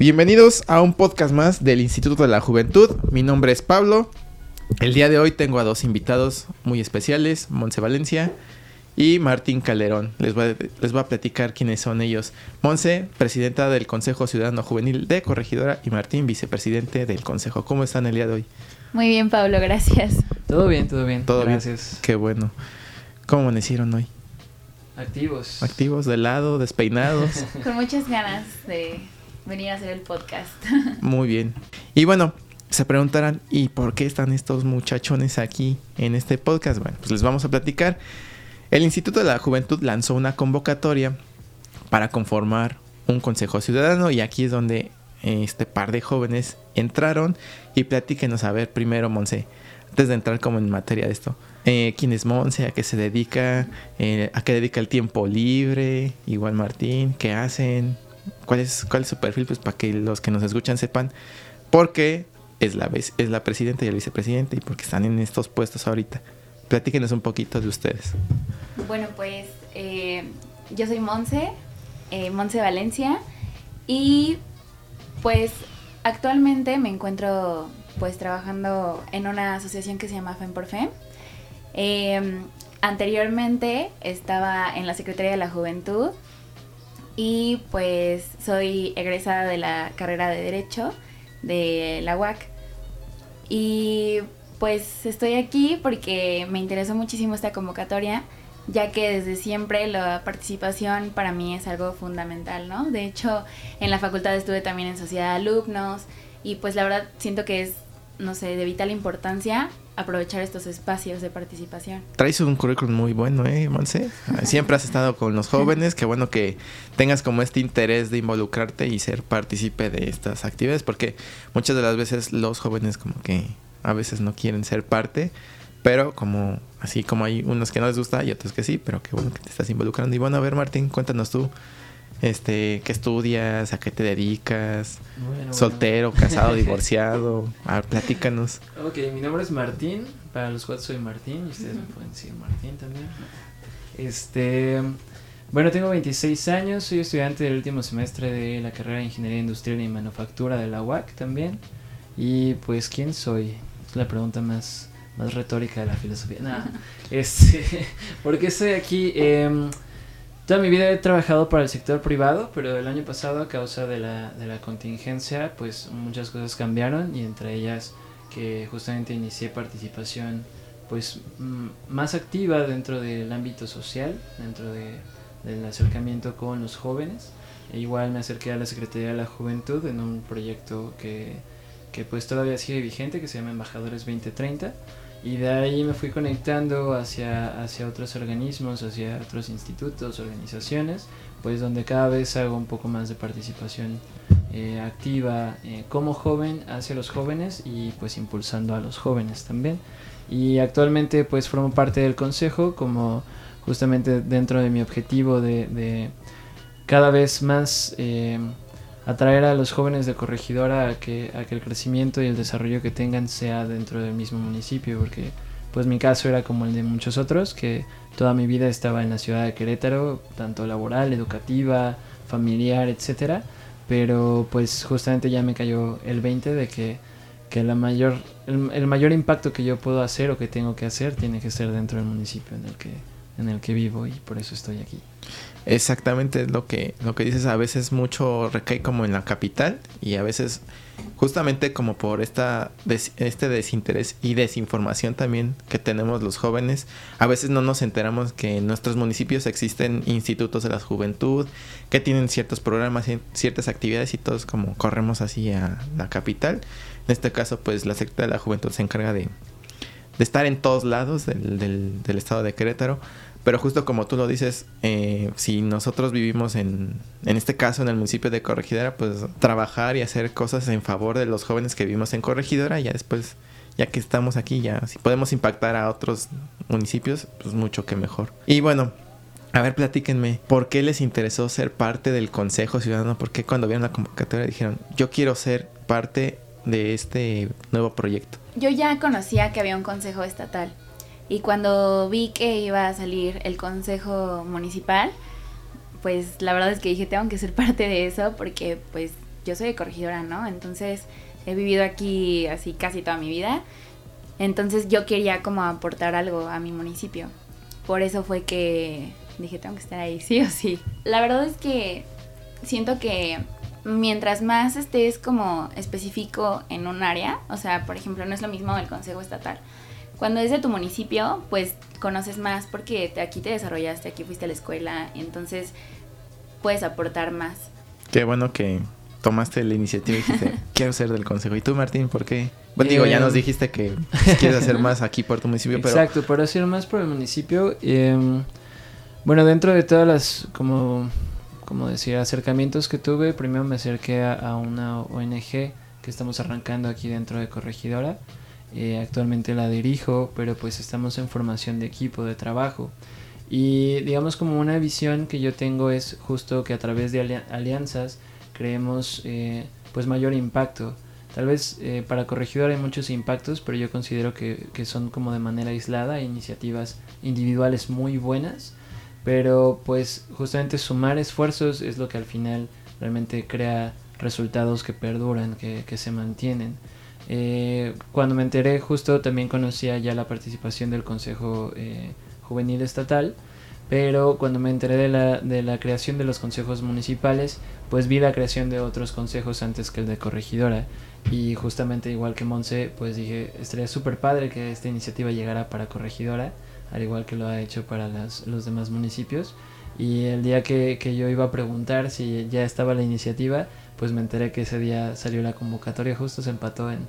Bienvenidos a un podcast más del Instituto de la Juventud. Mi nombre es Pablo. El día de hoy tengo a dos invitados muy especiales, Monse Valencia y Martín Calderón. Les voy, a, les voy a platicar quiénes son ellos. Monse, presidenta del Consejo Ciudadano Juvenil de Corregidora y Martín, vicepresidente del Consejo. ¿Cómo están el día de hoy? Muy bien, Pablo, gracias. Todo bien, todo bien. Todo gracias. bien. Qué bueno. ¿Cómo amanecieron hoy? Activos. Activos, de lado, despeinados. Con muchas ganas de venir a hacer el podcast. Muy bien. Y bueno, se preguntarán, ¿y por qué están estos muchachones aquí en este podcast? Bueno, pues les vamos a platicar. El Instituto de la Juventud lanzó una convocatoria para conformar un consejo ciudadano y aquí es donde este par de jóvenes entraron y platíquenos a ver primero, Monse, antes de entrar como en materia de esto. Eh, ¿Quién es Monse? ¿A qué se dedica? Eh, ¿A qué dedica el tiempo libre? Igual Martín, ¿qué hacen? ¿Cuál es, cuál es su perfil? Pues para que los que nos escuchan sepan. Porque es la, es la presidenta y el vicepresidente y porque están en estos puestos ahorita. Platíquenos un poquito de ustedes. Bueno, pues eh, yo soy Monse, eh, Monse Valencia, y pues actualmente me encuentro pues trabajando en una asociación que se llama FEM por FEM. Eh, anteriormente estaba en la Secretaría de la Juventud y pues soy egresada de la carrera de Derecho de la UAC. Y pues estoy aquí porque me interesó muchísimo esta convocatoria, ya que desde siempre la participación para mí es algo fundamental, ¿no? De hecho, en la facultad estuve también en sociedad de alumnos y pues la verdad siento que es, no sé, de vital importancia aprovechar estos espacios de participación. Traes un currículum muy bueno, ¿eh, Monse? Siempre has estado con los jóvenes, qué bueno que tengas como este interés de involucrarte y ser partícipe de estas actividades, porque muchas de las veces los jóvenes como que a veces no quieren ser parte, pero como así como hay unos que no les gusta y otros que sí, pero qué bueno que te estás involucrando. Y bueno, a ver Martín, cuéntanos tú, este, ¿qué estudias? ¿A qué te dedicas? Bueno, ¿Soltero, bueno. casado, divorciado? A ver, platícanos. Ok, mi nombre es Martín. Para los cuatro soy Martín y ustedes me pueden decir Martín también. Este. Bueno, tengo 26 años, soy estudiante del último semestre de la carrera de Ingeniería Industrial y Manufactura de la UAC también. Y pues, ¿quién soy? Es la pregunta más, más retórica de la filosofía. Nada, este, ¿por qué estoy aquí? Em, Toda mi vida he trabajado para el sector privado, pero el año pasado a causa de la, contingencia, pues muchas cosas cambiaron y entre ellas que justamente inicié participación pues mm, más activa dentro del ámbito social, dentro de, del acercamiento con los jóvenes. E igual me acerqué a la Secretaría de la Juventud en un proyecto que, que pues todavía sigue vigente, que se llama Embajadores 2030. Y de ahí me fui conectando hacia, hacia otros organismos, hacia otros institutos, organizaciones, pues donde cada vez hago un poco más de participación eh, activa eh, como joven hacia los jóvenes y pues impulsando a los jóvenes también. Y actualmente pues formo parte del consejo como justamente dentro de mi objetivo de, de cada vez más eh, atraer a los jóvenes de corregidora a que, a el crecimiento y el desarrollo que tengan sea dentro del mismo municipio, porque pues mi caso era como el de muchos otros, que toda mi vida estaba en la ciudad de Querétaro, tanto laboral, educativa, familiar, etcétera, pero pues justamente ya me cayó el 20 de que, que la mayor, el mayor impacto que yo puedo hacer o que tengo que hacer tiene que ser dentro del municipio en el que, en el que vivo y por eso estoy aquí. Exactamente lo que, lo que dices, a veces mucho recae como en la capital y a veces justamente como por esta des, este desinterés y desinformación también que tenemos los jóvenes, a veces no nos enteramos que en nuestros municipios existen institutos de la juventud que tienen ciertos programas, ciertas actividades y todos como corremos así a la capital. En este caso pues la Secretaría de la Juventud se encarga de, de estar en todos lados del, del estado de Querétaro Pero justo como tú lo dices, eh, si nosotros vivimos en, en este caso en el municipio de Corregidora, pues trabajar y hacer cosas en favor de los jóvenes que vivimos en Corregidora, ya después, ya que estamos aquí, ya si podemos impactar a otros municipios, pues mucho que mejor. Y bueno, a ver, platíquenme, ¿por qué les interesó ser parte del Consejo Ciudadano? ¿Por qué cuando vieron la convocatoria dijeron, yo quiero ser parte de este nuevo proyecto? Yo ya conocía que había un consejo estatal y cuando vi que iba a salir el consejo municipal, pues la verdad es que dije, tengo que ser parte de eso porque pues yo soy de corregidora, ¿no? Entonces he vivido aquí así casi toda mi vida. Entonces yo quería como aportar algo a mi municipio. Por eso fue que dije, tengo que estar ahí, sí o sí. La verdad es que siento que mientras más estés como específico en un área, o sea, por ejemplo, no es lo mismo el Consejo Estatal. Cuando es de tu municipio, pues conoces más porque aquí te desarrollaste, aquí fuiste a la escuela, entonces puedes aportar más. Qué bueno que tomaste la iniciativa y dijiste, quiero ser del consejo. ¿Y tú, Martín, por qué? Bueno, digo, ya nos dijiste que quieres hacer más aquí por tu municipio, pero... Exacto, por hacer más por el municipio. Eh, bueno, dentro de todas las, como, como decir, acercamientos que tuve, primero me acerqué a, una ONG que estamos arrancando aquí dentro de Corregidora. Eh, actualmente la dirijo, pero pues estamos en formación de equipo, de trabajo. Y digamos como una visión que yo tengo es justo que a través de alianzas creemos eh, pues mayor impacto. Tal vez eh, para Corregidora hay muchos impactos, pero yo considero que, que son como de manera aislada, iniciativas individuales muy buenas pero pues justamente sumar esfuerzos es lo que al final realmente crea resultados que perduran, que, que se mantienen. Eh, cuando me enteré justo también conocía ya la participación del Consejo eh, Juvenil Estatal, pero cuando me enteré de la, de la creación de los consejos municipales, pues vi la creación de otros consejos antes que el de corregidora. Y justamente igual que Monse, pues dije, estaría súper padre que esta iniciativa llegara para corregidora al igual que lo ha hecho para los demás municipios. Y el día que, yo iba a preguntar si ya estaba la iniciativa, pues me enteré que ese día salió la convocatoria, justo se empató en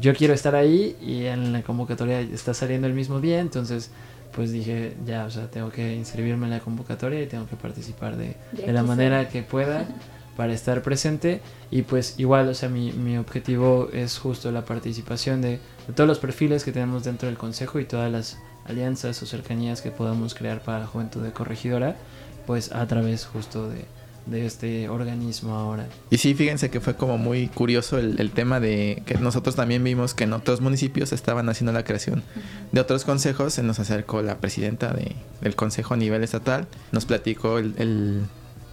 yo quiero estar ahí y en la convocatoria está saliendo el mismo día, entonces pues dije ya, o sea, tengo que inscribirme en la convocatoria y tengo que participar de, de la manera que pueda para estar presente y pues igual, o sea, mi, mi objetivo es justo la participación de, de todos los perfiles que tenemos dentro del consejo y todas las alianzas o cercanías que podamos crear para la juventud de corregidora, pues a través justo de, este organismo ahora. Y sí, fíjense que fue como muy curioso el, tema de que nosotros también vimos que en otros municipios estaban haciendo la creación de otros consejos. Se nos acercó la presidenta de, del consejo a nivel estatal, nos platicó el,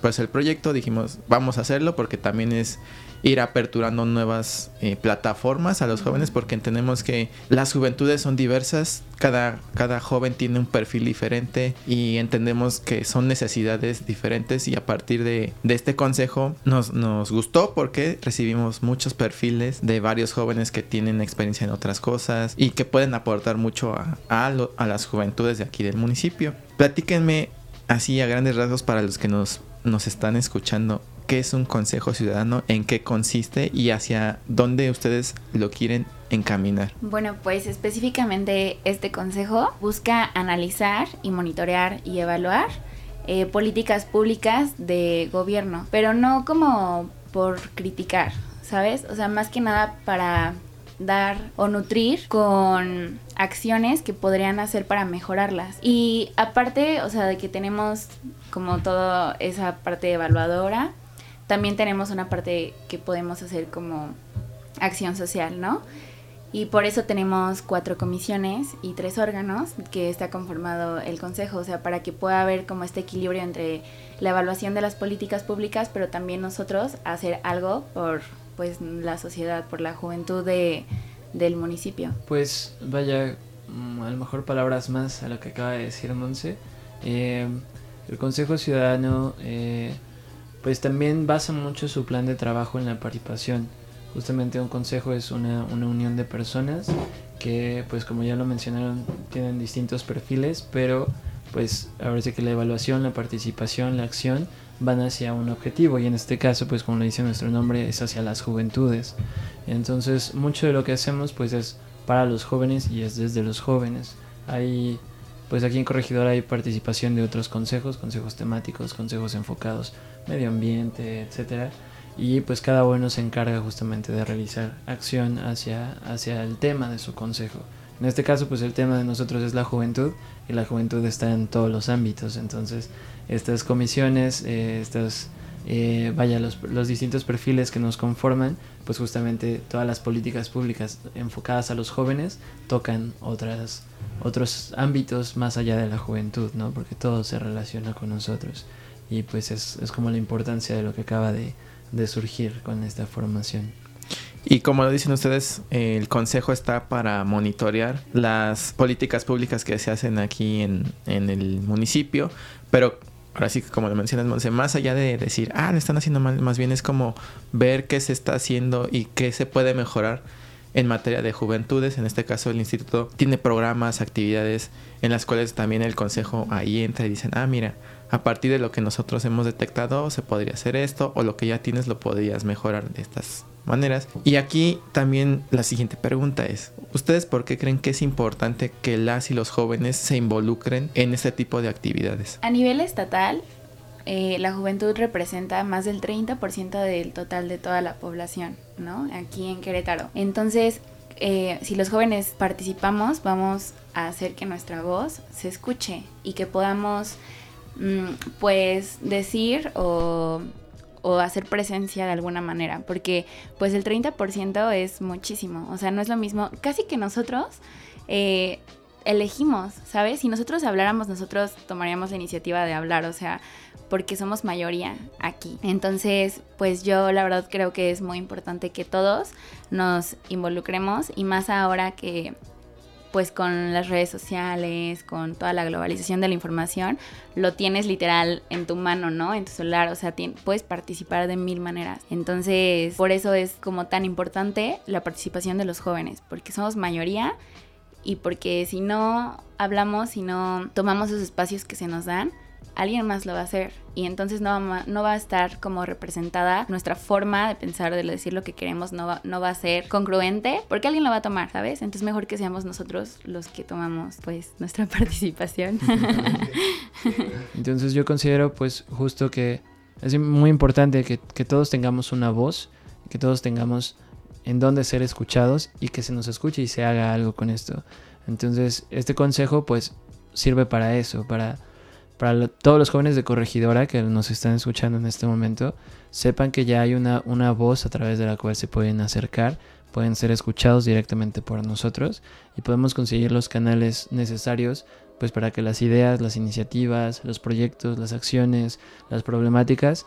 pues el proyecto, dijimos vamos a hacerlo porque también es ir aperturando nuevas eh, plataformas a los jóvenes porque entendemos que las juventudes son diversas, cada, cada joven tiene un perfil diferente y entendemos que son necesidades diferentes y a partir de, este consejo nos, nos gustó porque recibimos muchos perfiles de varios jóvenes que tienen experiencia en otras cosas y que pueden aportar mucho a, a las juventudes de aquí del municipio. Platíquenme así a grandes rasgos para los que nos, nos están escuchando qué es un consejo ciudadano, en qué consiste y hacia dónde ustedes lo quieren encaminar. Bueno, pues específicamente este consejo busca analizar y monitorear y evaluar eh, políticas públicas de gobierno, pero no como por criticar, ¿sabes? O sea, más que nada para dar o nutrir con acciones que podrían hacer para mejorarlas. Y aparte, o sea, de que tenemos como toda esa parte evaluadora, también tenemos una parte que podemos hacer como acción social, ¿no? Y por eso tenemos cuatro comisiones y tres órganos que está conformado el Consejo, o sea, para que pueda haber como este equilibrio entre la evaluación de las políticas públicas, pero también nosotros hacer algo por pues la sociedad, por la juventud de, del municipio. Pues vaya, mm, a lo mejor palabras más a lo que acaba de decir Monse. Eh, el Consejo Ciudadano eh, pues también basa mucho su plan de trabajo en la participación. Justamente un consejo es una, unión de personas que, pues como ya lo mencionaron, tienen distintos perfiles, pero pues ahora sí que la evaluación, la participación, la acción van hacia un objetivo y en este caso, pues como le dice nuestro nombre, es hacia las juventudes. Entonces, mucho de lo que hacemos pues es para los jóvenes y es desde los jóvenes. Hay pues aquí en Corregidora hay participación de otros consejos, consejos temáticos, consejos enfocados medio ambiente, etcétera. Y pues cada uno se encarga justamente de realizar acción hacia, hacia el tema de su consejo. En este caso, pues el tema de nosotros es la juventud y la juventud está en todos los ámbitos. Entonces, estas comisiones, eh, estas, eh, vaya, los, los, distintos perfiles que nos conforman, pues justamente todas las políticas públicas enfocadas a los jóvenes tocan otras, otros ámbitos más allá de la juventud, ¿no? Porque todo se relaciona con nosotros. Y pues es, es como la importancia de lo que acaba de, de surgir con esta formación. Y como lo dicen ustedes, el consejo está para monitorear las políticas públicas que se hacen aquí en, en el municipio, pero ahora sí, como lo mencionas, más allá de decir, ah, lo están haciendo mal, más bien es como ver qué se está haciendo y qué se puede mejorar en materia de juventudes. En este caso, el instituto tiene programas, actividades en las cuales también el consejo ahí entra y dicen, ah, mira, a partir de lo que nosotros hemos detectado se podría hacer esto o lo que ya tienes lo podrías mejorar de estas maneras. Y aquí también la siguiente pregunta es, ¿ustedes por qué creen que es importante que las y los jóvenes se involucren en este tipo de actividades? A nivel estatal, eh, la juventud representa más del 30% del total de toda la población, ¿no? Aquí en Querétaro. Entonces, eh, si los jóvenes participamos, vamos a hacer que nuestra voz se escuche y que podamos, pues, decir o o hacer presencia de alguna manera, porque pues el 30% es muchísimo, o sea, no es lo mismo, casi que nosotros eh, elegimos, ¿sabes? Si nosotros habláramos, nosotros tomaríamos la iniciativa de hablar, o sea, porque somos mayoría aquí. Entonces, pues yo la verdad creo que es muy importante que todos nos involucremos y más ahora que pues con las redes sociales, con toda la globalización de la información, lo tienes literal en tu mano, ¿no? En tu celular, o sea, puedes participar de mil maneras. Entonces, por eso es como tan importante la participación de los jóvenes, porque somos mayoría y porque si no hablamos, si no tomamos esos espacios que se nos dan, alguien más lo va a hacer y entonces no va, no va a estar como representada nuestra forma de pensar, de decir lo que queremos, no va, no va a ser congruente porque alguien lo va a tomar, ¿sabes? Entonces mejor que seamos nosotros los que tomamos pues nuestra participación. entonces yo considero pues justo que es muy importante que, que todos tengamos una voz, que todos tengamos en dónde ser escuchados y que se nos escuche y se haga algo con esto. Entonces este consejo pues sirve para eso, para para todos los jóvenes de corregidora que nos están escuchando en este momento, sepan que ya hay una, una voz a través de la cual se pueden acercar, pueden ser escuchados directamente por nosotros y podemos conseguir los canales necesarios pues para que las ideas, las iniciativas, los proyectos, las acciones, las problemáticas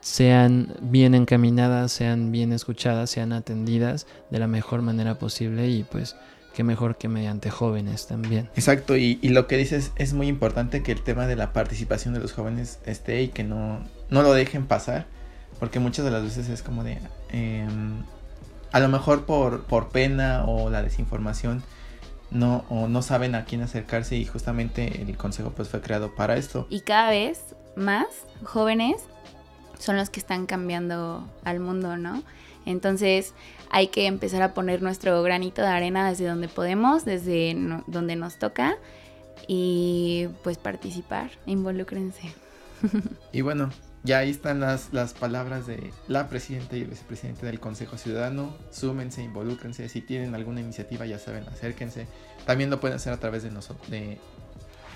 sean bien encaminadas, sean bien escuchadas, sean atendidas de la mejor manera posible y pues qué mejor que mediante jóvenes también. Exacto, y, lo que dices es muy importante que el tema de la participación de los jóvenes esté y que no, no lo dejen pasar, porque muchas de las veces es como de, em, a lo mejor por, por pena o la desinformación, no, o no saben a quién acercarse y justamente el consejo pues fue creado para esto. Y cada vez más jóvenes son los que están cambiando al mundo, ¿no? Entonces hay que empezar a poner nuestro granito de arena desde donde podemos, desde donde nos toca y pues participar, involúcrense. Y bueno, ya ahí están las, las palabras de la presidenta y el vicepresidente del Consejo Ciudadano. Súmense, involúcrense. Si tienen alguna iniciativa, ya saben, acérquense. También lo pueden hacer a través de, de,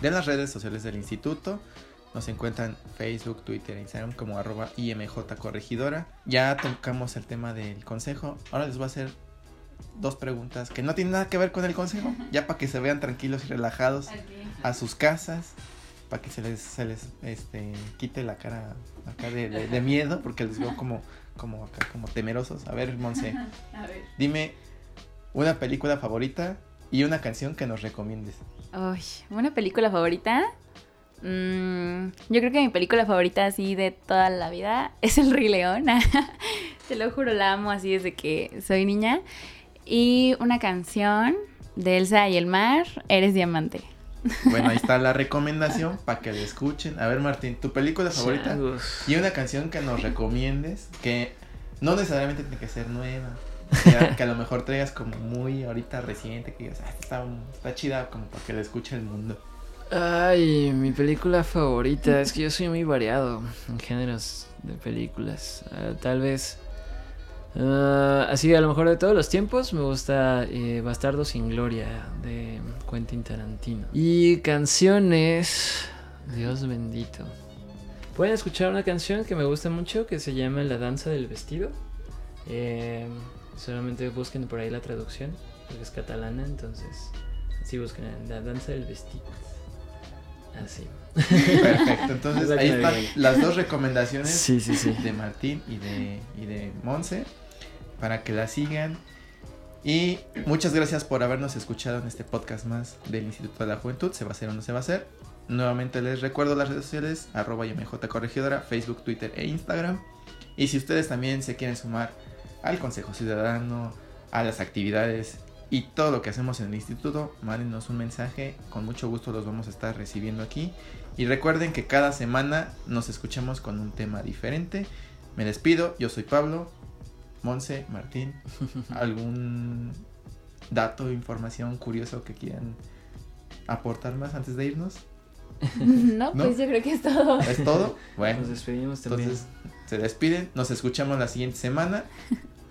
de las redes sociales del instituto. Nos encuentran Facebook, Twitter, Instagram como arroba IMJ Corregidora. Ya tocamos el tema del consejo. Ahora les voy a hacer dos preguntas que no tienen nada que ver con el consejo. Ya para que se vean tranquilos y relajados a sus casas. Para que se les, se les este, quite la cara acá de, miedo. Porque les veo como, como acá, como temerosos. A ver, Monse. Dime una película favorita y una canción que nos recomiendes. Uy, una película favorita. Mm, yo creo que mi película favorita así de toda la vida es El Rey León. Te lo juro, la amo así desde que soy niña. Y una canción de Elsa y el mar, Eres Diamante. Bueno, ahí está la recomendación para que la escuchen. A ver, Martín, tu película favorita y una canción que nos recomiendes que no necesariamente tiene que ser nueva. Que a, lo mejor traigas como muy ahorita reciente, que digas, ah, está, está chida como para que la escuche el mundo. Ay, mi película favorita. Es que yo soy muy variado en géneros de películas. Ah, tal vez. ah, así, a lo mejor de todos los tiempos, me gusta eh, Bastardo sin Gloria de Quentin Tarantino. Y canciones. Dios bendito. Pueden escuchar una canción que me gusta mucho que se llama La danza del vestido. Eh, solamente busquen por ahí la traducción, porque es catalana, entonces. Sí, busquen La danza del vestido. Así. Perfecto. Entonces ahí están las dos recomendaciones Sí, sí, sí. de Martín y de, y de Monse para que la sigan. Y muchas gracias por habernos escuchado en este podcast más del Instituto de la Juventud. ¿Se va a hacer o no se va a hacer? Nuevamente les recuerdo las redes sociales, arroba Corregidora, Facebook, Twitter e Instagram. Y si ustedes también se quieren sumar al Consejo Ciudadano, a las actividades y todo lo que hacemos en el instituto, mándenos un mensaje. Con mucho gusto los vamos a estar recibiendo aquí. Y recuerden que cada semana nos escuchamos con un tema diferente. Me despido, yo soy Pablo, Monse, Martín. ¿Algún dato, información curioso que quieran aportar más antes de irnos? no, ¿No? pues yo creo que es todo. ¿Es todo? Bueno, Nos despedimos también. entonces se despiden, nos escuchamos la siguiente semana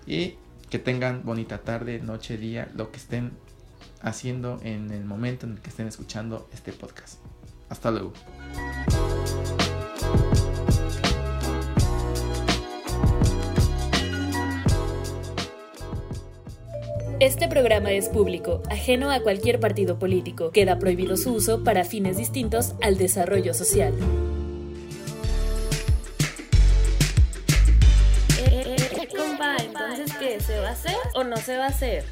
y que tengan bonita tarde, noche, día, lo que estén haciendo en el momento en el que estén escuchando este podcast. Hasta luego. Este programa es público, ajeno a cualquier partido político. Queda prohibido su uso para fines distintos al desarrollo social. No se va a hacer?